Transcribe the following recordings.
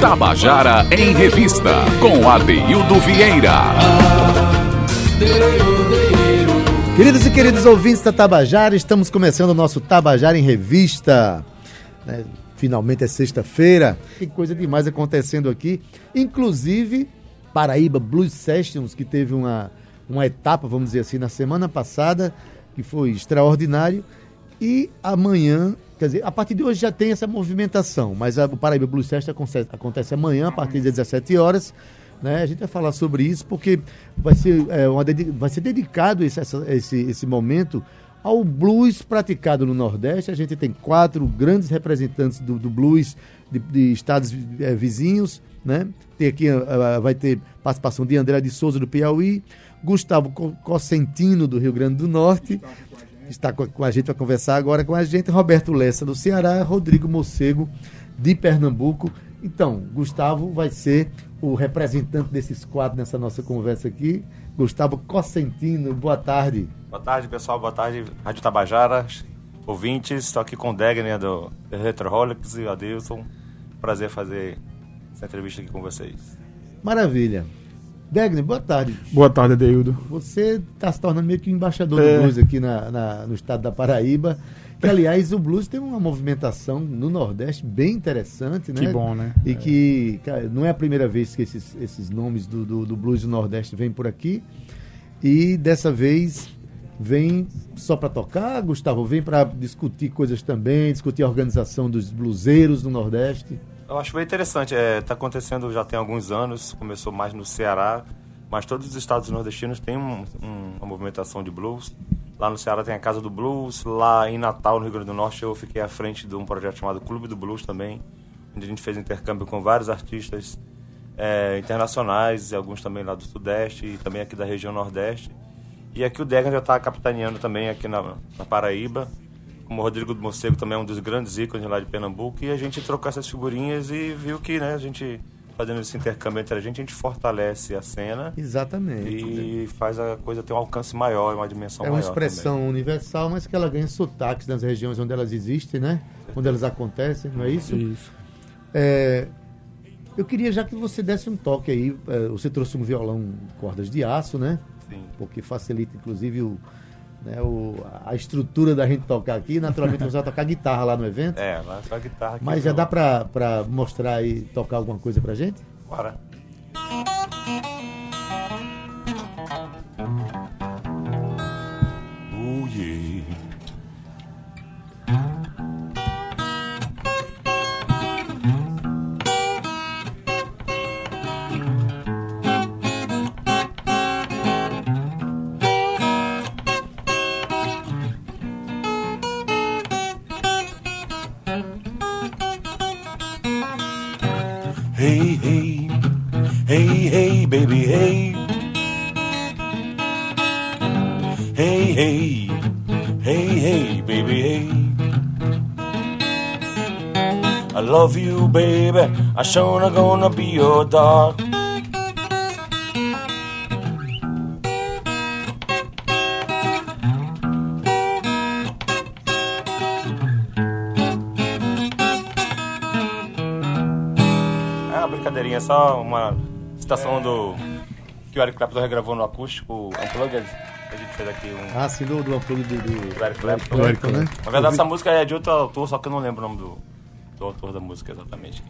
Tabajara em Revista, com Adeildo Vieira. Queridos e queridos ouvintes da Tabajara, estamos começando o nosso Tabajara em Revista. Né? Finalmente é sexta-feira. Que coisa demais acontecendo aqui. Inclusive, Paraíba Blues Sessions, que teve uma, uma etapa, vamos dizer assim, na semana passada, que foi extraordinário. E amanhã, quer dizer, a partir de hoje já tem essa movimentação, mas a, o Paraíba Blues Sessions acontece, acontece amanhã, a partir das 17 horas. Né? A gente vai falar sobre isso porque vai ser, é, uma, vai ser dedicado esse, esse, esse momento ao blues praticado no Nordeste. A gente tem quatro grandes representantes do, do blues de, de estados é, vizinhos. Né? Tem aqui, uh, vai ter participação de André de Souza, do Piauí, Gustavo Cosentino, do Rio Grande do Norte, está com a gente para conversar agora com a gente, Roberto Lessa, do Ceará, Rodrigo Mocego, de Pernambuco. Então, Gustavo vai ser o representante desses quatro nessa nossa conversa aqui. Gustavo Cosentino, boa tarde. Boa tarde, pessoal. Boa tarde, Rádio Tabajara, ouvintes. Estou aqui com o Degner do Retroholics e o Adilson. Prazer fazer essa entrevista aqui com vocês. Maravilha. Degner, boa tarde. Boa tarde, Adeildo. Você está se tornando meio que embaixador é. do blues aqui na, na, no estado da Paraíba. Que, aliás, o blues tem uma movimentação no Nordeste bem interessante, né? Que bom, né? E é. que cara, não é a primeira vez que esses, esses nomes do, do, do blues do Nordeste vêm por aqui. E dessa vez vem só para tocar, Gustavo? Vem para discutir coisas também, discutir a organização dos bluseiros do Nordeste? Eu acho bem interessante. Está é, tá acontecendo já tem alguns anos, começou mais no Ceará, mas todos os estados nordestinos têm um, um, uma movimentação de blues. Lá no Ceará tem a Casa do Blues. Lá em Natal, no Rio Grande do Norte, eu fiquei à frente de um projeto chamado Clube do Blues também, onde a gente fez intercâmbio com vários artistas é, internacionais, alguns também lá do Sudeste e também aqui da região Nordeste. E aqui o Degan já está capitaneando também aqui na, na Paraíba. Como o Rodrigo do Mocego também é um dos grandes ícones lá de Pernambuco. E a gente trocou essas figurinhas e viu que né, a gente fazendo esse intercâmbio entre a gente, a gente fortalece a cena. Exatamente. E faz a coisa ter um alcance maior, uma dimensão maior. É uma expressão também. universal, mas que ela ganha sotaques nas regiões onde elas existem, né? Onde elas acontecem, não é isso? Isso. É, eu queria já que você desse um toque aí. É, você trouxe um violão cordas de aço, né? Sim. Porque facilita, inclusive, o, né, o, a estrutura da gente tocar aqui. Naturalmente você vai tocar guitarra lá no evento. É, lá só guitarra aqui. Mas já dá pra mostrar e tocar alguma coisa pra gente? Bora. I sure not gonna be your dog. brincadeirinha, só uma citação do. que o Eric Clapton regravou no acústico Unplugged. A gente fez aqui um. Ah, sim, do, do Unplugged do, do, do Eric Clapton. Do Eric, né? Na verdade, essa música é de outro autor, só que eu não lembro o nome do, do autor da música exatamente.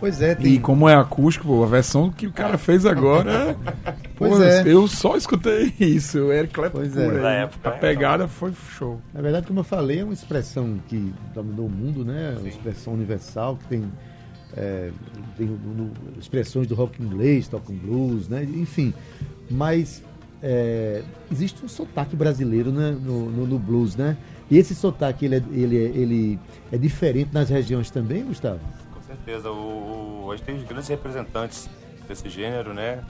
Pois é, tem... E como é acústico, pô, a versão que o cara fez agora. pois pô, é. Eu só escutei isso. O Eric Clapton. Pois é. Da época, a né? pegada foi show. Na verdade, como eu falei, é uma expressão que dominou o mundo, né? Uma expressão universal que tem, é, tem no- no- expressões do rock inglês, tocam blues, né? Enfim, mas é, existe um sotaque brasileiro né? no, no- no blues, né? E esse sotaque ele é, ele, é, ele é diferente nas regiões também, Gustavo? Com certeza. O, o- a gente tem os grandes representantes desse gênero, né?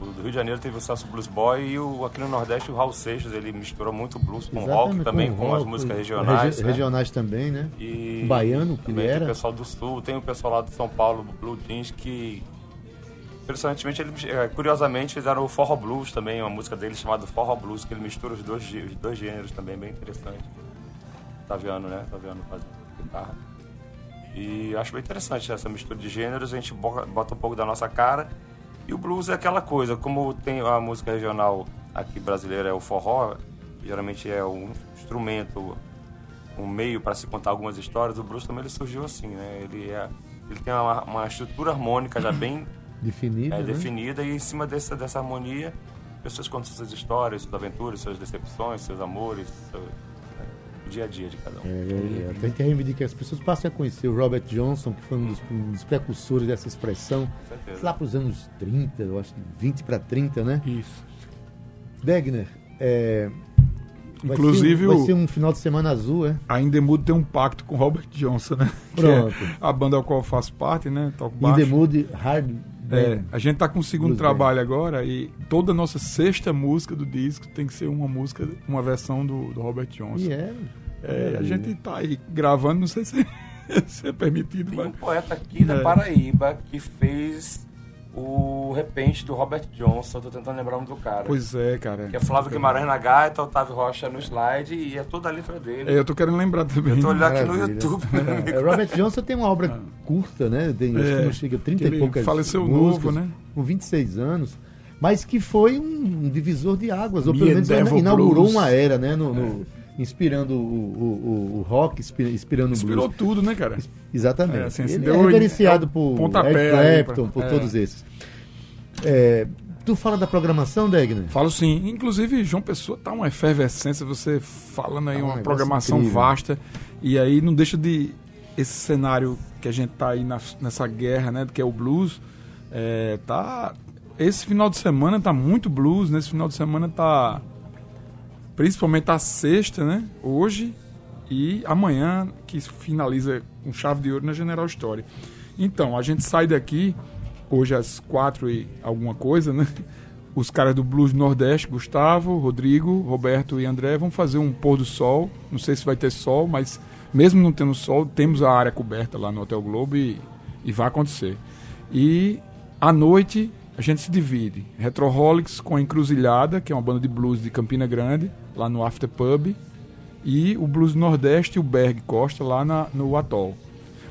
O do Rio de Janeiro teve o Celso Blues Boy e o, aqui no Nordeste o Raul Seixas, ele misturou muito blues com rock Exatamente, também, com, as rock, músicas com regionais. regi- né? Regionais também, né? E O baiano, também ele tem era. o pessoal do Sul, tem o pessoal lá de São Paulo, Blue Jeans, que interessantemente, eles, eh, curiosamente, fizeram o Forró Blues também, uma música dele chamada Forró Blues, que ele mistura os dois, os dois gêneros também, bem interessante. Taviano, né? Taviano faz guitarra. E acho bem interessante essa mistura de gêneros, a gente bo- bota um pouco da nossa cara. E o blues é aquela coisa, como tem a música regional aqui brasileira é o forró, geralmente é um instrumento, um meio para se contar algumas histórias, o blues também ele surgiu assim, né? Ele, é, ele tem uma, uma estrutura harmônica já bem Definida. é, né? definida e em cima dessa, dessa harmonia, pessoas contam suas histórias, suas aventuras, suas decepções, seus amores, seu, o dia a dia de cada um. É, é, é. Tem que reivindicar que as pessoas passem a conhecer o Robert Johnson, que foi um dos, um dos precursores dessa expressão, lá para os anos 30, eu acho que 20 para 30, né? Isso. Degner, é, vai Inclusive, ser, um- vai ser um final de semana azul, é? A Indemudo tem um pacto com Robert Johnson, né? Que Pronto. é a banda ao qual eu faço parte, né? Toco baixo. the Mood Hard É, Band. a gente tá com o segundo Blues trabalho agora e toda a nossa sexta música do disco tem que ser uma música, uma versão do, do Robert Johnson. E é. É, a gente tá aí gravando, não sei se, se é permitido, Tem mas um poeta aqui da É. Paraíba que fez o repente do Robert Johnson, tô tentando lembrar o nome do cara. pois é, cara. Que é Flávio Guimarães na gaita, Otávio Rocha no slide e é toda a letra dele. É, eu tô querendo lembrar também. Eu tô olhando aqui no. YouTube. amigo. É, Robert Johnson tem uma obra curta, né? Tem, acho que É, não chega a 30 que ele e poucas faleceu músicas, novo, né? Com 26 anos. Mas que foi um divisor de águas, ou pelo menos inaugurou Blues. uma era, né? No, no- inspirando o, o- o- o rock, inspi- inspirando o Inspirou blues. tudo, né, cara? Exatamente. É, assim, Ele é reverenciado é por aí Clapton, por é. todos esses. É, tu fala da programação, Degner? Falo sim. Inclusive, João Pessoa tá uma efervescência, você falando aí Tá um uma programação incrível. vasta. E aí não deixa de. Esse cenário que a gente tá aí na- nessa guerra, né? Que é o blues. É, tá. Esse final de semana tá muito blues. Nesse final de semana tá. Principalmente a sexta, né? Hoje e amanhã, que finaliza com chave de ouro na General Story. Então, a gente sai daqui hoje às quatro e alguma coisa, né? Os caras do Blues Nordeste, Gustavo, Rodrigo, Roberto e André, vão fazer um pôr do sol. Não sei se vai ter sol, mas mesmo não tendo sol, temos a área coberta lá no Hotel Globo e, e vai acontecer. E à noite a gente se divide. Retroholics com a Encruzilhada, que é uma banda de blues de Campina Grande, lá no After Pub. E o Blues Nordeste e o Berg Costa lá na, no Atol.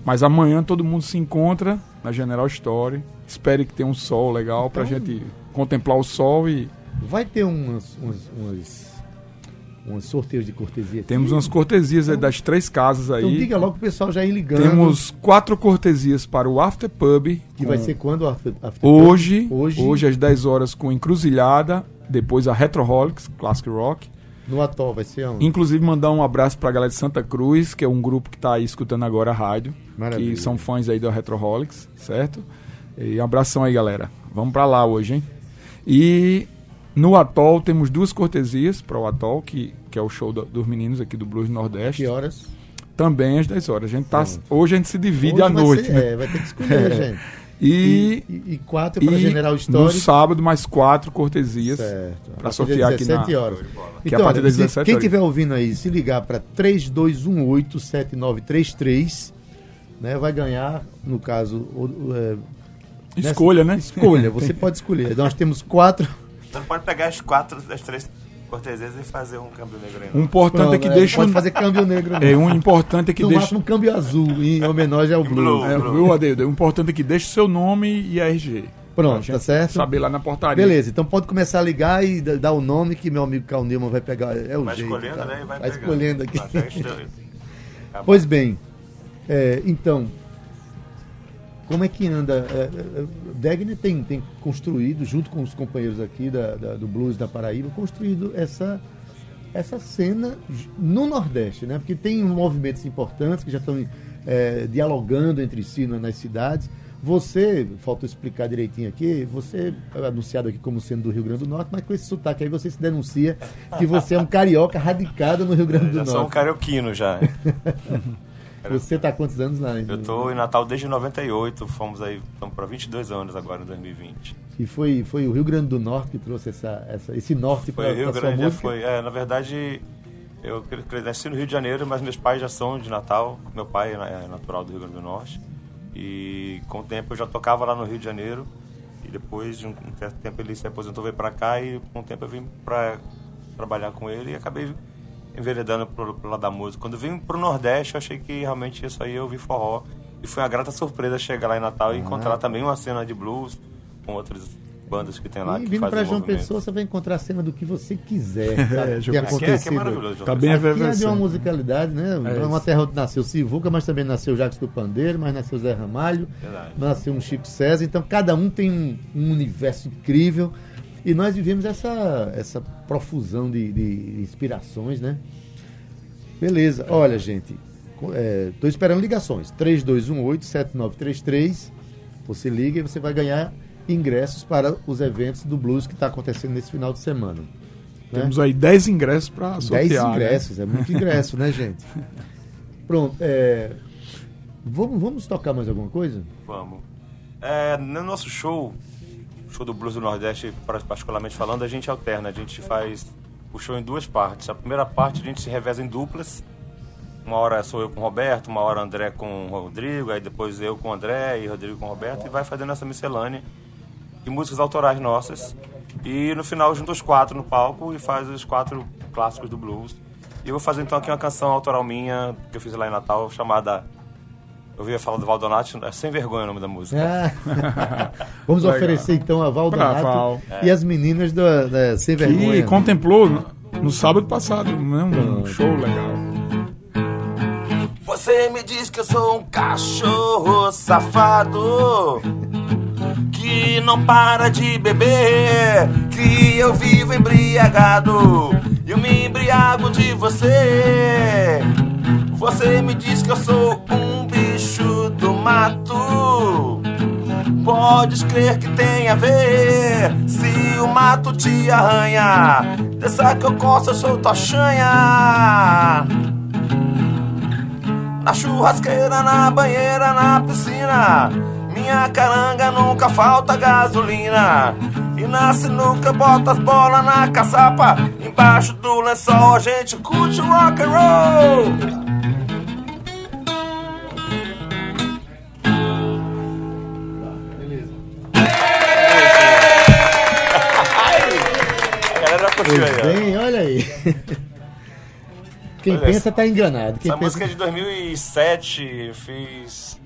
Mas amanhã todo mundo se encontra na General Story. Espere que tenha um sol legal pra Então- gente contemplar o sol e Vai ter umas, umas, umas, umas sorteios de cortesia aqui? temos umas cortesias aí das três casas aí. Então diga logo pro pessoal já ir ligando. Temos quatro cortesias para o After Pub. Que vai ser quando? After, after hoje, Hoje. hoje às 10 horas com Encruzilhada, depois a Retroholics, Classic Rock. No Atol, vai ser onde? Inclusive mandar um abraço pra galera de Santa Cruz, que é um grupo que tá aí escutando agora a rádio, Maravilha. que são fãs aí da Retroholics, certo? E um abração aí, galera. Vamos pra lá hoje, hein? E no Atol temos duas cortesias para o Atol, que, que é o show do- dos meninos aqui do Blues Nordeste. Que horas? Também às 10 horas. A gente tá, Pronto. hoje a gente se divide Hoje à noite, ser- né? É, vai ter que escolher, É. gente. E, E, e quatro para General no Story. sábado mais quatro cortesias. Certo. pra A partir sortear aqui na- 17 horas. Que é a Então, partir das se- 17 quem estiver ouvindo aí, se ligar para 3218-7933, né, vai ganhar, no caso, é, Escolha, né? escolha. Você pode escolher. Nós temos quatro. Então pode pegar as quatro das três cortesias e fazer um câmbio negro aí. O não. importante é que né, deixa pode um, fazer câmbio negro. é, um importante é que no deixa máximo câmbio azul, em homenagem ao Blue. Blue. É, viu, Adeildo? O importante é que deixe seu nome e a RG. Pronto, tá certo? Saber lá na portaria. Beleza, então pode começar a ligar e dar o nome que meu amigo Cal Newman vai pegar. É o Vai jeito, escolhendo, tá? né? E vai, Vai escolhendo aqui. Tá Pois bem, é, então, como é que anda? É, é, Degner tem, tem construído, junto com os companheiros aqui da, da- do Blues da Paraíba, construído essa, essa cena no Nordeste, né? Porque tem movimentos importantes que já estão é, dialogando entre si na- nas cidades. Você, falta explicar direitinho aqui, você é anunciado aqui como sendo do Rio Grande do Norte, mas com esse sotaque aí você se denuncia que você é um carioca radicado no Rio Grande do Já sou um Norte. carioquino já. Você está há quantos anos lá? Eu tô em Natal desde 98, fomos aí, estamos para 22 anos agora em 2020. E foi, foi o Rio Grande do Norte que trouxe essa, essa, esse norte Foi para o Rio sua Grande, música? foi. É, na verdade, eu cre- cre- nasci no Rio de Janeiro, mas meus pais já são de Natal. Meu pai é é natural do Rio Grande do Norte. E com o tempo eu já tocava lá no Rio de Janeiro. E depois de um, um certo tempo ele se aposentou, veio para cá e com o tempo eu vim para trabalhar com ele e acabei enveredando pro, pro lado da música. Quando eu vim pro Nordeste, eu achei que realmente isso aí eu vi forró. E foi uma grata surpresa chegar lá em Natal e encontrar também uma cena de blues com outras bandas que tem lá E que vindo para João movimento. Pessoa, você vai encontrar a cena do que você quiser. É, que Pessoa. Aqui é, aqui é acontecido. maravilhoso. João Tá bem Aqui é de uma musicalidade, né? É uma terra onde nasceu Sivuca, mas também nasceu Jacques do Pandeiro, mas nasceu Zé Ramalho, Verdade. nasceu um Chico César. Então cada um tem um, um universo incrível e nós vivemos essa, essa profusão de, de inspirações, né? Beleza. Olha, gente, estou esperando ligações. 3218-7933. Você liga e você vai ganhar ingressos para os eventos do blues que está acontecendo nesse final de semana. né? Temos aí 10 ingressos para 10 sortear. né? ingressos, é muito ingresso, né, gente? Pronto, é, vamos, vamos tocar mais alguma coisa? Vamos. É, no nosso show, show do Blues do Nordeste, particularmente falando, a gente alterna. A gente faz o show em duas partes. A primeira parte a gente se reveza em duplas. Uma hora sou eu com o Roberto, uma hora André com o Rodrigo, aí depois eu com o André e Rodrigo com o Roberto, e vai fazendo essa miscelânea de músicas autorais nossas. E no final junta os quatro no palco e faz os quatro clássicos do blues. E eu vou fazer então aqui uma canção autoral minha, que eu fiz lá em Natal, chamada. Eu ia falar do Valdonati, é Sem Vergonha o nome da música. Ah, vamos Legal. oferecer então a Val Pra Donato Val. e as meninas da, da Sem Que Vergonha. contemplou no, no sábado passado, né? um show legal. Você me diz que eu sou um cachorro safado que não para de beber, que eu vivo embriagado. Eu me embriago de você. Você me diz que eu sou um Podes crer que tem a ver se o mato te arranha. Dessa que eu coço, eu sou tua chanha. Na churrasqueira, na banheira, na piscina. Minha caranga nunca falta gasolina. E na sinuca bota as bolas na caçapa. Embaixo do lençol a gente curte rock and roll. Curtiu aí, ó. Bem, olha aí. Quem Olha pensa tá enganado. Quem Essa pensa... música é de 2007, eu fiz.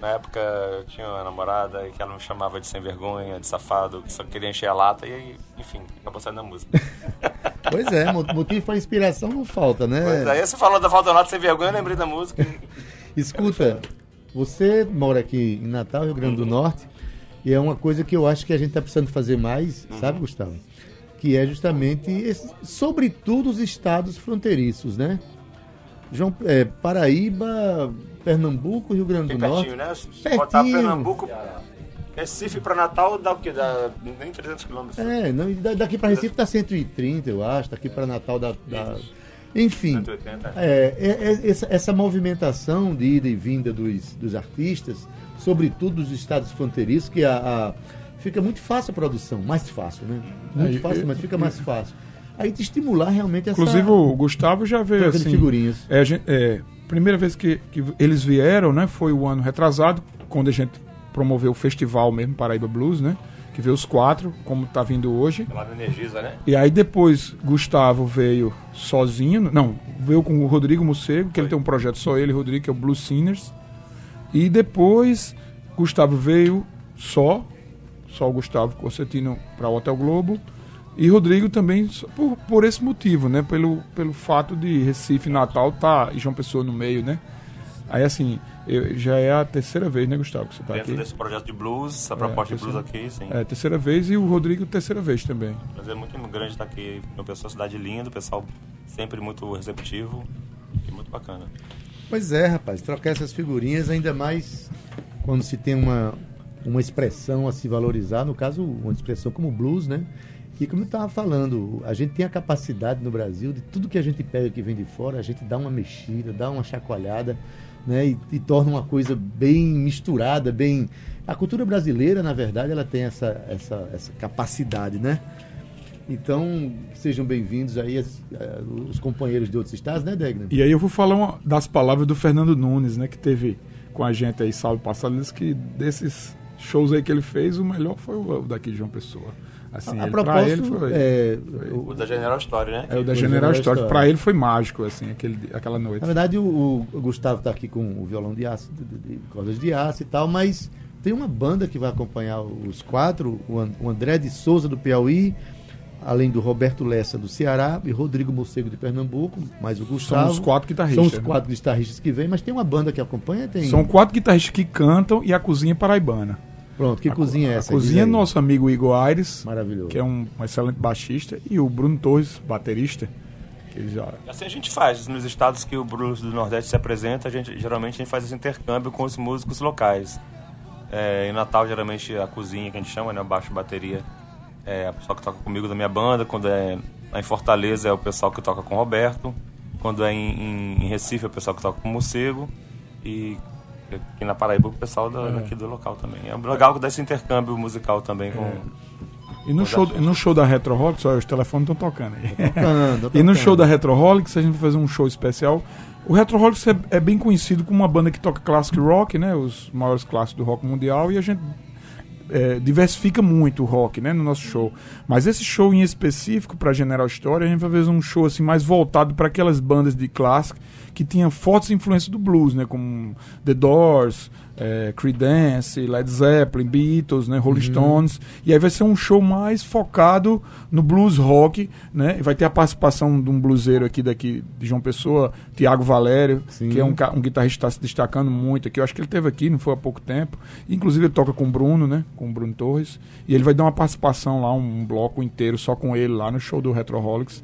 Na época eu tinha uma namorada que ela me chamava de sem vergonha, de safado, que só queria encher a lata e enfim, acabou saindo da música. Pois é, mo- motivo para inspiração não falta, né? Pois aí você falou da Valdonato sem vergonha, eu lembrei da música. Escuta, você mora aqui em Natal, Rio Grande do Norte, e é uma coisa que eu acho que a gente está precisando fazer mais, sabe, Gustavo? Que é justamente, esse- sobretudo, os estados fronteiriços, né? João, é, Paraíba, Pernambuco, Rio Grande do Norte. pertinho, né? Pertinho. botar Pernambuco, Recife pra Natal dá o quê? Dá nem 300 quilômetros. É, não, da- daqui para Recife tá 130, eu acho, daqui para Natal dá, dá- Enfim, 180. é, é, é, essa, essa movimentação de ida e vinda dos, dos artistas, sobretudo dos estados fronteiriços, que a, a- fica muito fácil a produção, mais fácil, né? Muito É, fácil, e- mas fica mais fácil. Aí te estimular realmente essa Inclusive o Gustavo já veio assim. figurinhas. É, a gente- é, primeira vez que, que eles vieram, né, foi o ano retrasado, quando a gente promoveu o festival mesmo, Paraíba Blues, né? Que veio os quatro, como tá vindo hoje. Lá no Energisa, né? E aí depois Gustavo veio sozinho, não, veio com o Rodrigo Mocego, que ele tem um projeto só ele e o Rodrigo, que é o Blues Sinners. E depois Gustavo veio só, só o Gustavo Concertino para o Hotel Globo. E Rodrigo também por, por esse motivo, né? Pelo, pelo fato de Recife Natal tá e João Pessoa no meio, né? Aí assim, eu- já é a terceira vez, né, Gustavo, que você tá Dentro aqui. desse projeto de blues, essa proposta de blues terceira- aqui, sim. É, terceira vez e o Rodrigo terceira vez também. Prazer muito grande estar aqui. Uma pessoa, cidade linda, o pessoal sempre muito receptivo e muito bacana. Pois é, rapaz, trocar essas figurinhas, ainda mais quando se tem uma, uma expressão a se valorizar, no caso, uma expressão como blues, né? E como eu estava falando, a gente tem a capacidade no Brasil de tudo que a gente pega que vem de fora, a gente dá uma mexida, dá uma chacoalhada, né? E, e torna uma coisa bem misturada, bem. A cultura brasileira, na verdade, ela tem essa, essa, essa capacidade, né? Então, sejam bem-vindos aí as- eh, os companheiros de outros estados, né, Degner? E aí eu vou falar uma das palavras do Fernando Nunes, né, que teve com a gente aí sábado passado, ele disse que desses shows aí que ele fez, o melhor foi o o daqui de João Pessoa. Assim, a ele, propósito, ele foi, é, O da General Story, né? é o da foi General General Story. Story. Pra ele foi mágico, assim, aquele, aquela noite. Na verdade, o, o Gustavo está aqui com o violão de aço, de, de- de cordas de aço e tal, mas tem uma banda que vai acompanhar os quatro, o An- o André de Souza do Piauí, além do Roberto Lessa do Ceará e Rodrigo Mocego de Pernambuco, mais o Gustavo. São os quatro guitarristas. São os né? quatro guitarristas que vêm, mas tem uma banda que acompanha, tem. São quatro guitarristas que cantam e a cozinha paraibana. Pronto, que cozinha é essa? A cozinha é nosso amigo Igor Aires, Maravilhoso. que é um, um excelente baixista, e o Bruno Torres, baterista, já Assim a gente faz. Nos estados que o blues do Nordeste se apresenta, a gente, geralmente a gente faz esse intercâmbio com os músicos locais. É, em Natal, geralmente, a cozinha que a gente chama, né? Baixo e bateria. É a pessoa que toca comigo da minha banda. Quando é em Fortaleza, é o pessoal que toca com o Roberto. Quando é em, em- Recife, é o pessoal que toca com o Mocego. E aqui na Paraíba, o pessoal da- daqui do local também. É legal desse intercâmbio musical também com... E no show, no show da Retroholics, olha, os telefones estão tocando aí. Tocando, E no tocando. show da Retroholics, a gente vai fazer um show especial. O Retroholics é, é bem conhecido como uma banda que toca classic rock, né? Os maiores clássicos do rock mundial. E a gente é, diversifica muito o rock, né? No nosso show. Mas esse show em específico, para General Story, a gente vai fazer um show assim mais voltado para aquelas bandas de clássico que tinham fortes influências do blues, né? Como The Doors, é, Creedence, Led Zeppelin, Beatles, né? Rolling Stones. E aí vai ser um show mais focado no blues rock, né? E vai ter a participação de um bluseiro aqui daqui de João Pessoa, Tiago Valério, Sim. que é um, um guitarrista que está se destacando muito aqui. Eu acho que ele teve aqui, não foi há pouco tempo. Inclusive ele toca com o Bruno, né? Com o Bruno Torres. E ele vai dar uma participação lá, um bloco inteiro só com ele lá no show do Retroholics.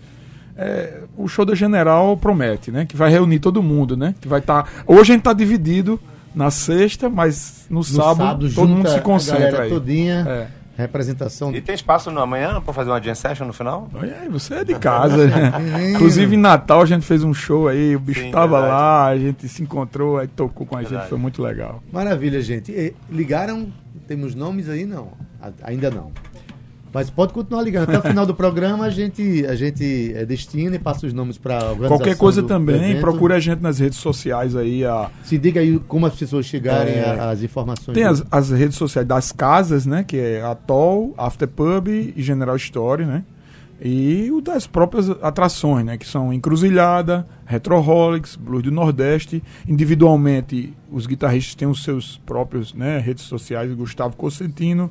É, o show da General promete, né? Que vai reunir todo mundo, né? Que vai estar. Hoje a gente tá dividido na sexta, mas no, No sábado, todo junta mundo se a concentra aí. todinha, É. representação. E tem espaço no amanhã pra fazer uma jam session no final? Aí, você é de casa. né? Inclusive em Natal a gente fez um show aí, o bicho Sim, tava verdade. lá, a gente se encontrou, aí tocou com a gente, Verdade. foi muito legal. Maravilha, gente. E, ligaram? Temos nomes aí? Não. A- ainda não. Mas pode continuar ligando. Até o final do programa a gente, a gente é, destina e passa os nomes para Qualquer coisa também, procure a gente nas redes sociais aí. A, Se diga aí como as pessoas chegarem É. às informações. tem do- as, as redes sociais das casas, né? Que é Atol, Afterpub e General Story, né? E o das próprias atrações, né? Que são Encruzilhada, Retroholics, Blues do Nordeste. Individualmente, os guitarristas têm os seus próprios né, redes sociais. Gustavo Cosentino,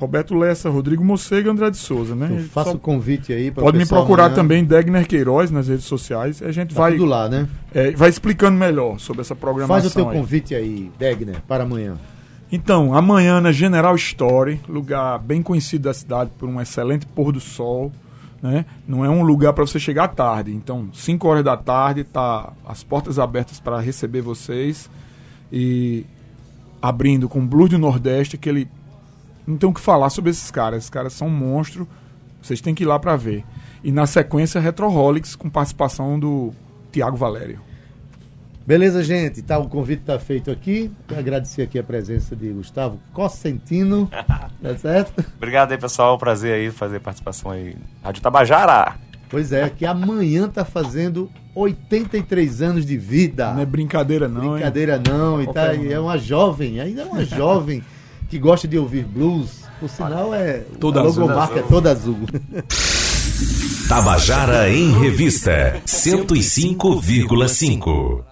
Roberto Lessa, Rodrigo Mocega e André de Souza, né? Eu faço o convite aí para Pode me procurar também, Degner Queiroz, nas redes sociais. A gente Tá vai, tudo lá, né? é, vai explicando melhor sobre essa programação. Faz o teu aí. convite aí, Degner, para amanhã. Então, amanhã na General Story, lugar bem conhecido da cidade por um excelente pôr do sol, né? Não é um lugar para você chegar tarde. Então, 5 horas da tarde tá as portas abertas para receber vocês e abrindo com Blues do Nordeste, que ele não tem o que falar sobre esses caras. Esses caras são um monstro. Vocês têm que ir lá para ver. E na sequência Retroholics com participação do Tiago Valério. Beleza, gente? Tá, o convite está feito aqui. Quero agradecer aqui a presença de Gustavo Cosentino. tá certo? Obrigado aí, pessoal. Prazer aí fazer participação aí. Rádio Tabajara. Pois é, que amanhã tá fazendo 83 anos de vida. Não é brincadeira não, hein? Brincadeira não, e tá, e é uma jovem, ainda é uma jovem que gosta de ouvir blues. Por sinal, é Toda a azul. logomarca é toda azul. Tabajara em Revista 105,5.